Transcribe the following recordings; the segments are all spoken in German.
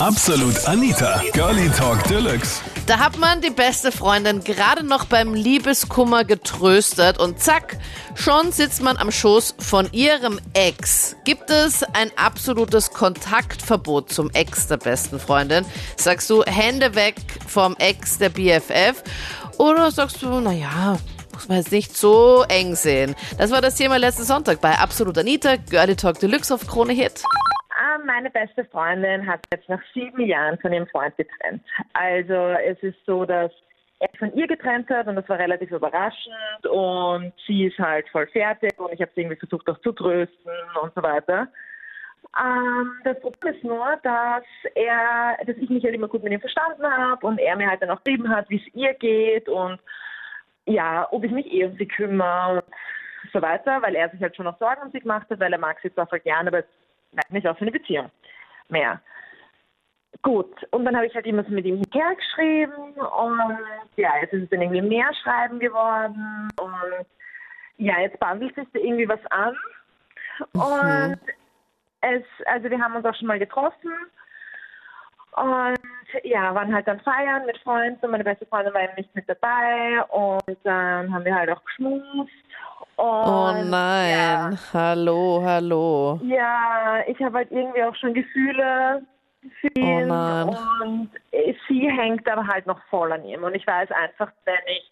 Absolut Anita, Girlie Talk Deluxe. Da hat man die beste Freundin gerade noch beim Liebeskummer getröstet und zack, schon sitzt man am Schoß von ihrem Ex. Gibt es ein absolutes Kontaktverbot zum Ex der besten Freundin? Sagst du Hände weg vom Ex der BFF? Oder sagst du, naja, muss man jetzt nicht so eng sehen? Das war das Thema letzten Sonntag bei Absolut Anita, Girlie Talk Deluxe auf Krone Hit. Meine beste Freundin hat jetzt nach sieben Jahren von ihrem Freund getrennt. Also es ist so, dass er von ihr getrennt hat und das war relativ überraschend und sie ist halt voll fertig und ich habe sie irgendwie versucht auch zu trösten und so weiter. Ähm, das Problem ist nur, dass er, dass ich mich halt immer gut mit ihm verstanden habe und er mir halt dann auch geschrieben hat, wie es ihr geht und ja, ob ich mich eh um sie kümmere und so weiter, weil er sich halt schon noch Sorgen um sie gemacht hat, weil er mag sie zwar voll gern, aber nicht für eine Beziehung mehr. Gut, und dann habe ich halt immer so mit ihm hinterher geschrieben und ja, jetzt ist es dann irgendwie mehr Schreiben geworden und ja, jetzt bandelt sich da irgendwie was an und es, also wir haben uns auch schon mal getroffen und ja, waren halt dann feiern mit Freunden und meine beste Freundin war eben nicht mit dabei und dann haben wir halt auch geschmust und Oh nein, ja, hallo, hallo. ja, ich habe halt irgendwie auch schon Gefühle für Oh ihn Mann. und sie hängt aber halt noch voll an ihm und ich weiß einfach, wenn ich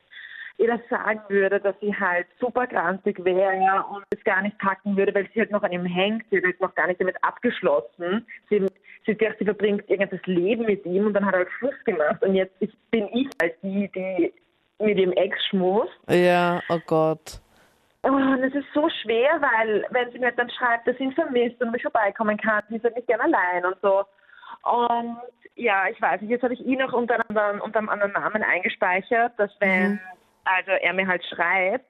ihr das sagen würde, dass sie halt super grantig wäre und es gar nicht packen würde, weil sie halt noch an ihm hängt, sie halt noch gar nicht damit abgeschlossen. Sie, sie gedacht, sie verbringt irgendwas Leben mit ihm und dann hat er halt Schluss gemacht und jetzt ich, bin ich halt die, die mit dem Ex schmust. Ja, oh Gott. Oh, und es ist so schwer, weil wenn sie mir dann schreibt, dass sie ihn vermisst und mich vorbeikommen kann, sie ist nicht gern allein und so. Und ja, ich weiß nicht, jetzt habe ich ihn noch unter einem, anderen- unter einem anderen Namen eingespeichert, dass wenn, also er mir halt schreibt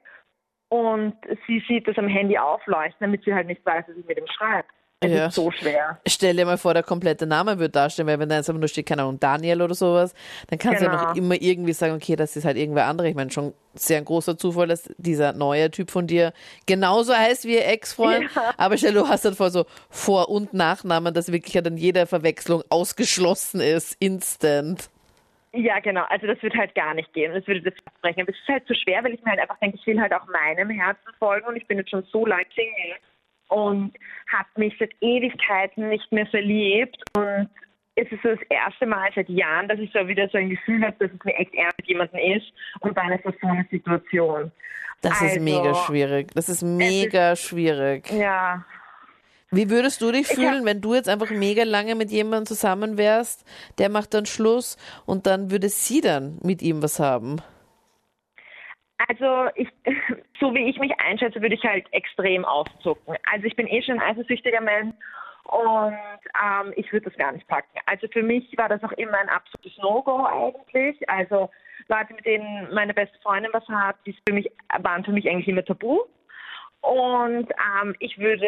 und sie sieht das am Handy aufleuchten, damit sie halt nicht weiß, dass ich mit ihm schreibe. Es Ja. ist so schwer. Stell dir mal vor, der komplette Name wird dastehen, weil wenn da jetzt einfach nur steht, keine Ahnung, Daniel oder sowas, dann kannst du ja noch Genau. immer irgendwie sagen, okay, das ist halt irgendwer andere. Ich meine, schon sehr ein großer Zufall, dass dieser neue Typ von dir genauso heißt wie ihr Ex-Freund. Ja. Aber stell dir, du hast dann vor so Vor- und Nachnamen, dass wirklich dann jede Verwechslung ausgeschlossen ist, instant. Ja, genau. Also das wird halt gar nicht gehen. Das würde das brechen. Aber es ist halt so schwer, weil ich mir halt einfach denke, ich will halt auch meinem Herzen folgen und ich bin jetzt schon so lange Single und habe mich seit Ewigkeiten nicht mehr verliebt und es ist so das erste Mal seit Jahren, dass ich so wieder so ein Gefühl habe, dass es mir echt ernst mit jemandem ist und dann ist das so eine Situation. Das ist Also, mega schwierig. Das ist mega schwierig. Ja, Wie würdest du dich hab- fühlen, wenn du jetzt einfach mega lange mit jemandem zusammen wärst, der macht dann Schluss und dann würde sie dann mit ihm was haben? Also ich, so wie ich mich einschätze, würde ich halt extrem aufzucken. Also ich bin eh schon ein eifersüchtiger Mensch und ähm, ich würde das gar nicht packen. Also für mich war das auch immer ein absolutes No-Go eigentlich. Also Leute, mit denen meine beste Freundin was hat, die für mich, waren für mich eigentlich immer tabu. Und ähm, ich würde,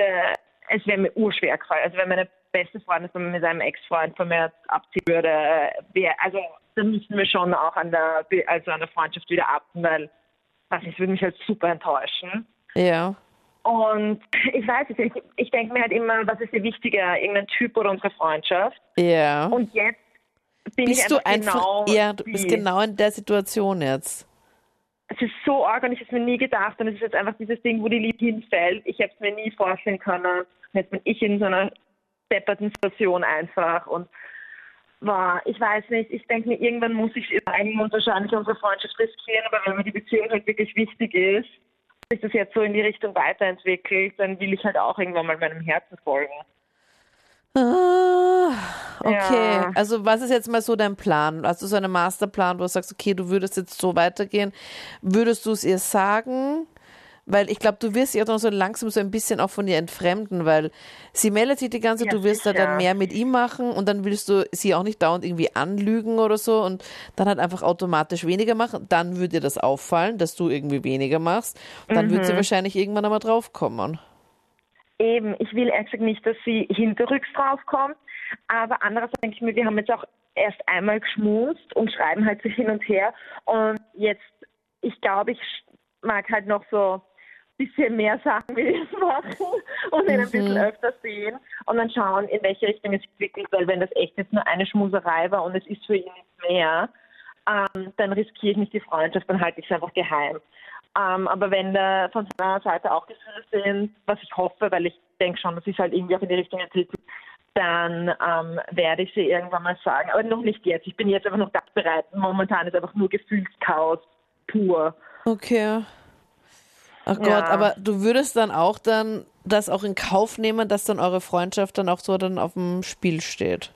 es wäre mir urschwer gefallen. Also wenn meine beste Freundin von mit seinem Ex-Freund von mir abziehen würde, wäre, also da müssten wir schon auch an der, also an der Freundschaft wieder achten, weil nicht, es würde mich halt super enttäuschen. Ja. Und ich weiß es nicht, ich, ich denke mir halt immer, was ist dir wichtiger, irgendein Typ oder unsere Freundschaft? Ja. Und jetzt bin bist ich du einfach, einfach, genau ja, du bist die- genau in der Situation jetzt. Es ist so arg und ich habe es mir nie gedacht und es ist jetzt einfach dieses Ding, wo die Liebe hinfällt. Ich habe es mir nie vorstellen können. Jetzt bin ich in so einer depperten Situation einfach und war, ich weiß nicht, ich denke mir, irgendwann muss ich irgendwann und wahrscheinlich unsere Freundschaft riskieren, aber wenn mir die Beziehung halt wirklich wichtig ist, sich das jetzt so in die Richtung weiterentwickelt, dann will ich halt auch irgendwann mal meinem Herzen folgen. Ah, okay. Ja. Also was ist jetzt mal so dein Plan? Hast du so einen Masterplan, wo du sagst, okay, du würdest jetzt so weitergehen? Würdest du es ihr sagen? Weil ich glaube, du wirst sie auch noch so langsam so ein bisschen auch von ihr entfremden, weil sie meldet sich die ganze Zeit, Ja, du wirst da dann mehr mit ihm machen und dann willst du sie auch nicht dauernd irgendwie anlügen oder so und dann halt einfach automatisch weniger machen. Dann würde dir das auffallen, dass du irgendwie weniger machst. Dann wird sie Mhm. wahrscheinlich irgendwann einmal draufkommen. Eben, ich will ehrlich gesagt nicht, dass sie hinterrücks draufkommt, aber andererseits denke ich mir, wir haben jetzt auch erst einmal geschmust und schreiben halt so hin und her und jetzt, ich glaube, ich mag halt noch so bisschen mehr Sachen wie wir es machen und ihn ein bisschen Mhm. öfter sehen und dann schauen, in welche Richtung es sich entwickelt, weil wenn das echt jetzt nur eine Schmuserei war und es ist für ihn nichts mehr, ähm, dann riskiere ich nicht die Freundschaft, dann halte ich es einfach geheim. Ähm, aber wenn da von seiner Seite auch Gefühle sind, was ich hoffe, weil ich denke schon, das ist halt irgendwie auch in die Richtung entwickelt, dann ähm, werde ich sie irgendwann mal sagen. Aber noch nicht jetzt. Ich bin jetzt einfach noch ganz bereit. Momentan ist einfach nur Gefühlschaos pur. Okay. Ach Gott, Ja. aber du würdest dann auch dann das auch in Kauf nehmen, dass dann eure Freundschaft dann auch so dann auf dem Spiel steht.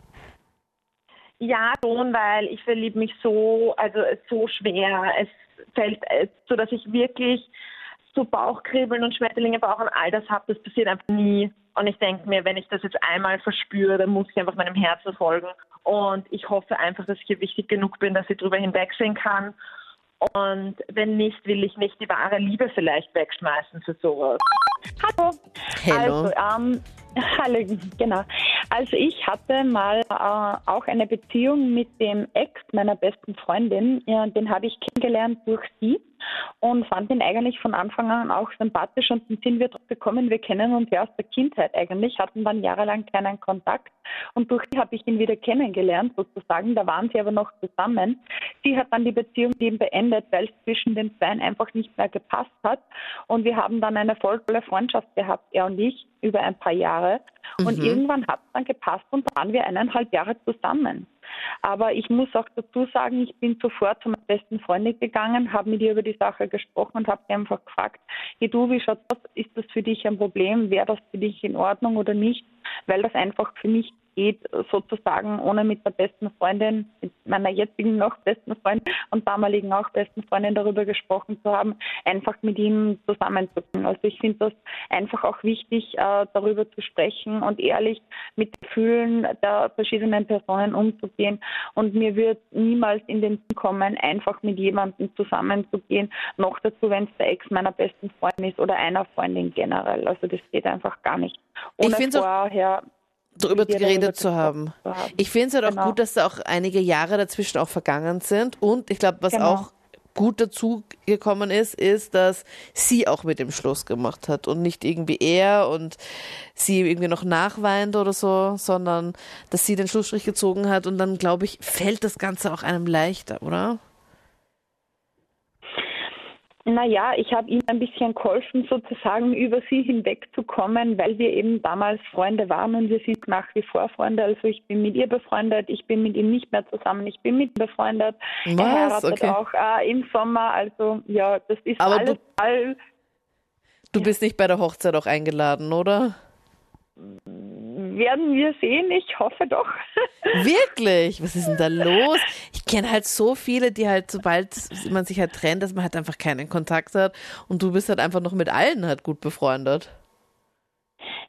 Ja, schon, weil ich verliebe mich so, also so schwer. Es fällt, äh, so dass ich wirklich so Bauchkribbeln und Schmetterlinge Bauch und all das habe, das passiert einfach nie. Und ich denke mir, wenn ich das jetzt einmal verspüre, dann muss ich einfach meinem Herzen folgen. Und ich hoffe einfach, dass ich hier wichtig genug bin, dass ich drüber hinwegsehen kann. Und wenn nicht, will ich nicht die wahre Liebe vielleicht wegschmeißen für sowas. Hallo. Hello. Also, ähm, hallo, genau. Also ich hatte mal äh, auch eine Beziehung mit dem Ex meiner besten Freundin. Ja, den habe ich kennengelernt durch sie und fand ihn eigentlich von Anfang an auch sympathisch und dann sind wir drauf gekommen, wir kennen uns ja aus der Kindheit eigentlich, hatten dann jahrelang keinen Kontakt. Und durch sie habe ich ihn wieder kennengelernt sozusagen, da waren sie aber noch zusammen. Sie hat dann die Beziehung eben beendet, weil es zwischen den beiden einfach nicht mehr gepasst hat. Und wir haben dann eine voll tolle Freundschaft gehabt, er und ich, über ein paar Jahre. Und irgendwann hat es dann gepasst und waren wir eineinhalb Jahre zusammen. Aber ich muss auch dazu sagen, ich bin sofort zu meiner besten Freundin gegangen, habe mit ihr über die Sache gesprochen und habe sie einfach gefragt, hey du, wie schaut das? Ist das für dich ein Problem? Wäre das für dich in Ordnung oder nicht? Weil das einfach für mich geht, sozusagen, ohne mit der besten Freundin, mit meiner jetzigen noch besten Freundin und damaligen auch besten Freundin darüber gesprochen zu haben, einfach mit ihm zusammenzukommen. Also ich finde das einfach auch wichtig, äh, darüber zu sprechen und ehrlich mit Gefühlen der verschiedenen Personen umzugehen. Und mir wird niemals in den Sinn kommen, einfach mit jemandem zusammenzugehen, noch dazu, wenn es der Ex meiner besten Freundin ist oder einer Freundin generell. Also das geht einfach gar nicht. Ich Ohne vorher Darüber geredet zu haben. zu haben. Ich finde es halt auch Genau. gut, dass da auch einige Jahre dazwischen auch vergangen sind. Und ich glaube, was Genau. auch gut dazu gekommen ist, ist, dass sie auch mit dem Schluss gemacht hat und nicht irgendwie er und sie irgendwie noch nachweint oder so, sondern dass sie den Schlussstrich gezogen hat und dann, glaube ich, fällt das Ganze auch einem leichter, oder? Naja, ich habe ihm ein bisschen geholfen, sozusagen über sie hinwegzukommen, weil wir eben damals Freunde waren und wir sind nach wie vor Freunde. Also ich bin mit ihr befreundet, ich bin mit ihm nicht mehr zusammen, ich bin mit ihm befreundet. Was? Er heiratet Okay. auch äh, im Sommer, also ja, das ist Aber alles du- all, Du bist nicht bei der Hochzeit auch eingeladen, oder? Werden wir sehen, ich hoffe doch. Wirklich? Was ist denn da los? Ich kenne halt so viele, die halt, sobald man sich halt trennt, dass man halt einfach keinen Kontakt hat und du bist halt einfach noch mit allen halt gut befreundet.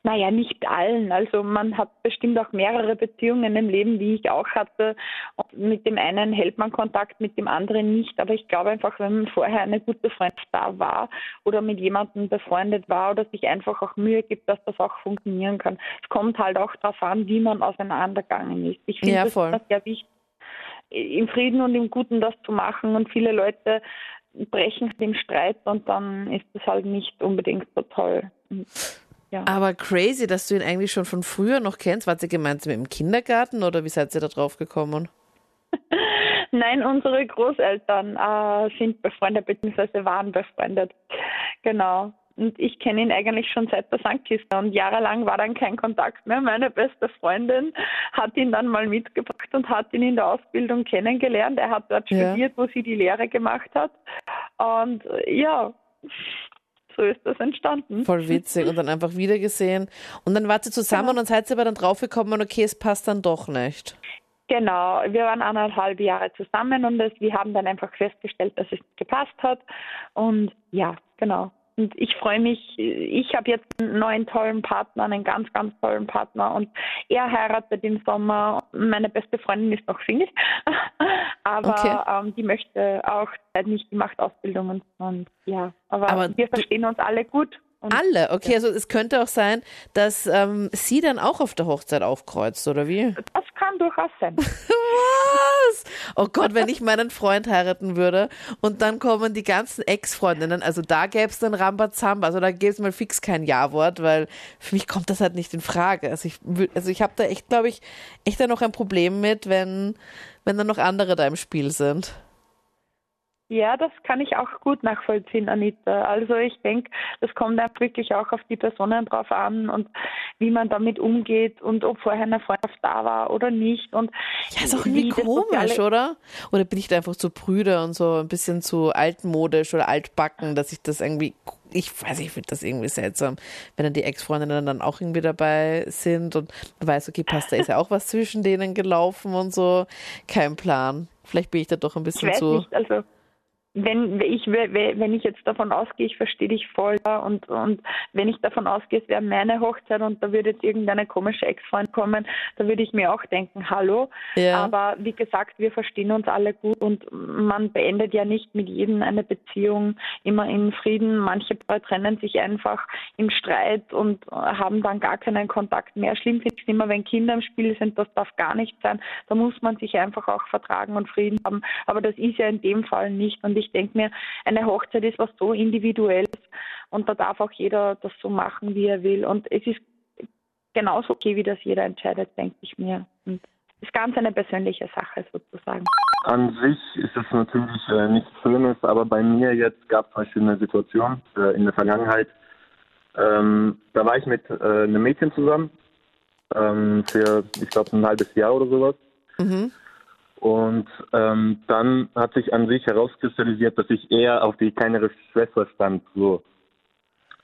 Naja, nicht allen. Also man hat bestimmt auch mehrere Beziehungen im Leben, wie ich auch hatte. Und mit dem einen hält man Kontakt, mit dem anderen nicht. Aber ich glaube einfach, wenn man vorher eine gute Freundschaft da war oder mit jemandem befreundet war oder sich einfach auch Mühe gibt, dass das auch funktionieren kann. Es kommt halt auch darauf an, wie man auseinandergegangen ist. Ich finde Ja, das voll. immer sehr wichtig, im Frieden und im Guten das zu machen. Und viele Leute brechen dem Streit und dann ist es halt nicht unbedingt so toll. Ja. Aber crazy, dass du ihn eigentlich schon von früher noch kennst. Wart ihr gemeinsam im Kindergarten oder wie seid ihr da drauf gekommen? Nein, unsere Großeltern äh, sind befreundet bzw. waren befreundet. Genau. Und ich kenne ihn eigentlich schon seit der Sandkiste und jahrelang war dann kein Kontakt mehr. Meine beste Freundin hat ihn dann mal mitgebracht und hat ihn in der Ausbildung kennengelernt. Er hat dort Ja. studiert, wo sie die Lehre gemacht hat. Und ja, so ist das entstanden. Voll witzig und dann einfach wiedergesehen. Und dann wart ihr zusammen Genau. und seid ihr aber dann draufgekommen, okay, es passt dann doch nicht. Genau, wir waren anderthalb Jahre zusammen und es, wir haben dann einfach festgestellt, dass es gepasst hat. Und ja, genau. Und ich freue mich, ich habe jetzt einen neuen tollen Partner, einen ganz, ganz tollen Partner und er heiratet im Sommer. Meine beste Freundin ist noch Single, aber Okay. ähm, die möchte auch nicht, die macht Ausbildungen und ja, aber, Aber wir verstehen uns alle gut. Und Alle, okay, also es könnte auch sein, dass ähm, sie dann auch auf der Hochzeit aufkreuzt, oder wie? das kann durchaus sein. Was? Oh Gott, wenn ich meinen Freund heiraten würde und dann kommen die ganzen Ex-Freundinnen, also da gäbe es dann Rambazamba, also da gäbe es mal fix kein Ja-Wort, weil für mich kommt das halt nicht in Frage. Also ich, also ich habe da echt, glaube ich, echt da noch ein Problem mit, wenn, wenn dann noch andere da im Spiel sind. Ja, das kann ich auch gut nachvollziehen, Anita. Also ich denke, das kommt auch wirklich auch auf die Personen drauf an und wie man damit umgeht und ob vorher eine Freundschaft da war oder nicht. Und ja, ist auch irgendwie komisch, oder? Oder bin ich da einfach zu prüde und so ein bisschen zu altmodisch oder altbacken, dass ich das irgendwie ich weiß, ich finde das irgendwie seltsam, wenn dann die Ex-Freundinnen dann auch irgendwie dabei sind und man weiß, okay, passt, da ist ja auch was zwischen denen gelaufen und so. Kein Plan. Vielleicht bin ich da doch ein bisschen zu. Nicht, also wenn ich wenn ich jetzt davon ausgehe, ich verstehe dich voll und und wenn ich davon ausgehe, es wäre meine Hochzeit und da würde jetzt irgendeine komische Ex-Freund kommen, da würde ich mir auch denken, hallo. Ja. Aber wie gesagt, wir verstehen uns alle gut und man beendet ja nicht mit jedem eine Beziehung immer in Frieden. Manche trennen sich einfach im Streit und haben dann gar keinen Kontakt mehr. Schlimm finde ich es immer, wenn Kinder im Spiel sind, das darf gar nicht sein. Da muss man sich einfach auch vertragen und Frieden haben. Aber das ist ja in dem Fall nicht und ich denke mir, eine Hochzeit ist was so Individuelles und da darf auch jeder das so machen, wie er will. Und es ist genauso okay, wie das jeder entscheidet, denke ich mir. Und es ist ganz eine persönliche Sache sozusagen. An sich ist es natürlich äh, nichts Schönes, aber bei mir jetzt gab es verschiedene Situationen äh, in der Vergangenheit. Ähm, da war ich mit äh, einem Mädchen zusammen ähm, für, ich glaube, ein halbes Jahr oder sowas. Mhm. Und ähm, dann hat sich an sich herauskristallisiert, dass ich eher auf die kleinere Schwester stand. So.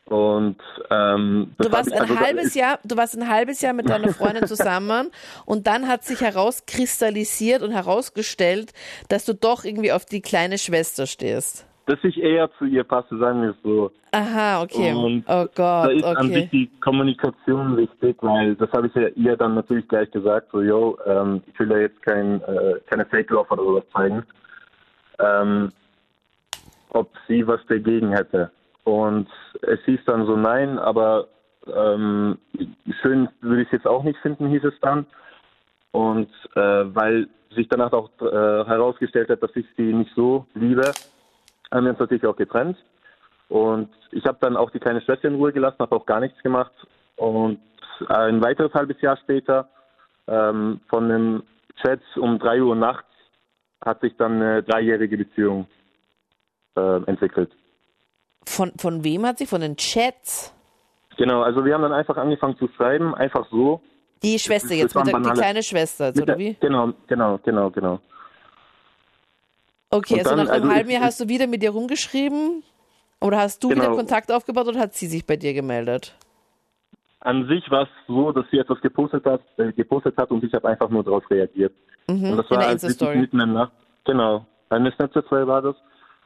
Und ähm, du warst ein also halbes Jahr, du warst ein halbes Jahr mit deiner Freundin zusammen und dann hat sich herauskristallisiert und herausgestellt, dass du doch irgendwie auf die kleine Schwester stehst dass ich eher zu ihr passe, sagen wir es so. Aha, okay. Und oh Gott, da ist okay. an sich die Kommunikation wichtig, weil das habe ich ja ihr dann natürlich gleich gesagt, so, yo, ähm, ich will ja jetzt kein, äh, keine Fake-Love oder sowas zeigen, ähm, ob sie was dagegen hätte. Und es hieß dann so, nein, aber ähm, schön würde ich es jetzt auch nicht finden, hieß es dann. Und äh, weil sich danach auch äh, herausgestellt hat, dass ich sie nicht so liebe, haben wir uns natürlich auch getrennt. Und ich habe dann auch die kleine Schwester in Ruhe gelassen, habe auch gar nichts gemacht. Und ein weiteres halbes Jahr später, ähm, von einem Chat um 3 Uhr nachts, hat sich dann eine dreijährige Beziehung äh, entwickelt. Von, von wem hat sie? Von den Chats? Genau, also wir haben dann einfach angefangen zu schreiben, einfach so. Die Schwester das, jetzt, das mit der, die kleine Schwester, oder der, wie? Genau, genau, genau, genau. Okay, also dann, nach einem also halben Jahr hast du wieder mit ihr rumgeschrieben? Oder hast du genau. wieder Kontakt aufgebaut oder hat sie sich bei dir gemeldet? An sich war es so, dass sie etwas gepostet hat, äh, gepostet hat und ich habe einfach nur darauf reagiert. Mhm, und das war als mitten in Nacht. Genau, eine Snapchat war das.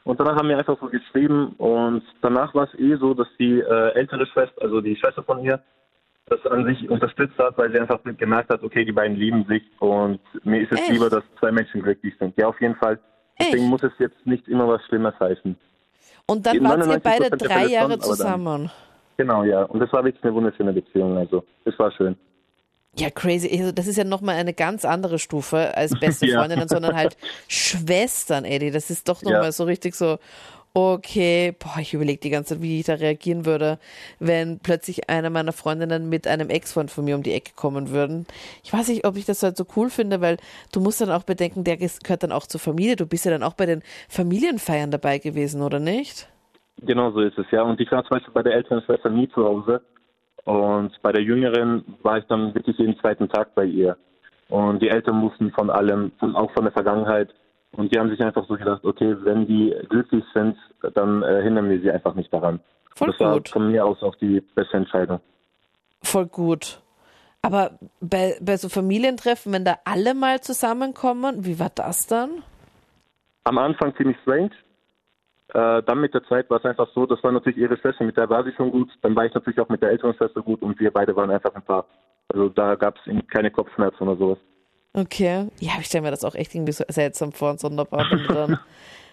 Und danach haben wir einfach so geschrieben und danach war es eh so, dass die äh, ältere Schwester, also die Schwester von ihr, das an sich unterstützt hat, weil sie einfach gemerkt hat, okay, die beiden lieben sich und mir ist es Echt? lieber, dass zwei Menschen glücklich sind. Ja, auf jeden Fall. Deswegen muss es jetzt nicht immer was Schlimmes heißen. Und dann wart ihr beide drei Jahre zusammen. genau, ja. Und das war wirklich eine wunderschöne Beziehung. Also, es war schön. Ja, crazy. Also, das ist ja nochmal eine ganz andere Stufe als beste Freundinnen, ja. sondern halt Schwestern, Eddie. Das ist doch nochmal ja. so richtig so, okay, boah, ich überlege die ganze Zeit, wie ich da reagieren würde, wenn plötzlich eine meiner Freundinnen mit einem Ex-Freund von mir um die Ecke kommen würden. Ich weiß nicht, ob ich das halt so cool finde, weil du musst dann auch bedenken, der gehört dann auch zur Familie. Du bist ja dann auch bei den Familienfeiern dabei gewesen, oder nicht? Genau so ist es, ja. Und ich war zum Beispiel bei der älteren Schwester nie zu Hause. Und bei der jüngeren war ich dann wirklich jeden zweiten Tag bei ihr. Und die Eltern mussten von allem, auch von der Vergangenheit, und die haben sich einfach so gedacht, okay, wenn die glücklich sind, dann äh, hindern wir sie einfach nicht daran. Voll das gut. war von mir aus auch die beste Entscheidung. Voll gut. Aber bei, bei so Familientreffen, wenn da alle mal zusammenkommen, wie war das dann? Am Anfang ziemlich strange. Äh, dann mit der Zeit war es einfach so, das war natürlich ihre Schwester, mit der war sie schon gut. Dann war ich natürlich auch mit der älteren Schwester gut und wir beide waren einfach ein Paar. Also da gab es keine Kopfschmerzen oder sowas. Okay. Ja, ich stelle mir das auch echt irgendwie so seltsam vor und sonderbar, wenn du dann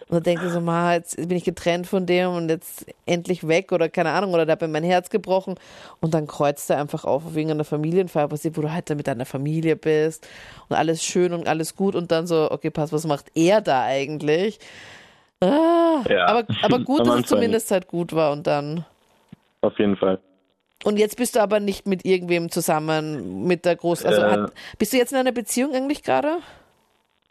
Und dann denkt er so, ma, jetzt bin ich getrennt von dem und jetzt endlich weg oder keine Ahnung, oder da hat mir mein Herz gebrochen. Und dann kreuzt er einfach auf wegen einer Familienfeier passiert, wo du halt mit deiner Familie bist und alles schön und alles gut und dann so, okay, pass, was macht er da eigentlich? Ah, Ja. aber, aber gut, dass es zumindest halt gut war und dann. Auf jeden Fall. Und jetzt bist du aber nicht mit irgendwem zusammen, mit der Groß... Also Äh. hat, bist du jetzt in einer Beziehung eigentlich gerade?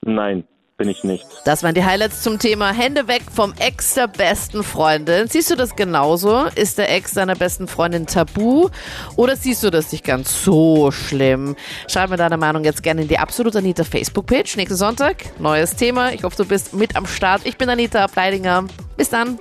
Nein, bin ich nicht. Das waren die Highlights zum Thema Hände weg vom Ex der besten Freundin. Siehst du das genauso? Ist der Ex deiner besten Freundin tabu? Oder siehst du das nicht ganz so schlimm? Schreib mir deine Meinung jetzt gerne in die Absolut Anita Facebook-Page. Nächsten Sonntag, neues Thema. Ich hoffe, du bist mit am Start. Ich bin Anita Ableidinger. Bis dann.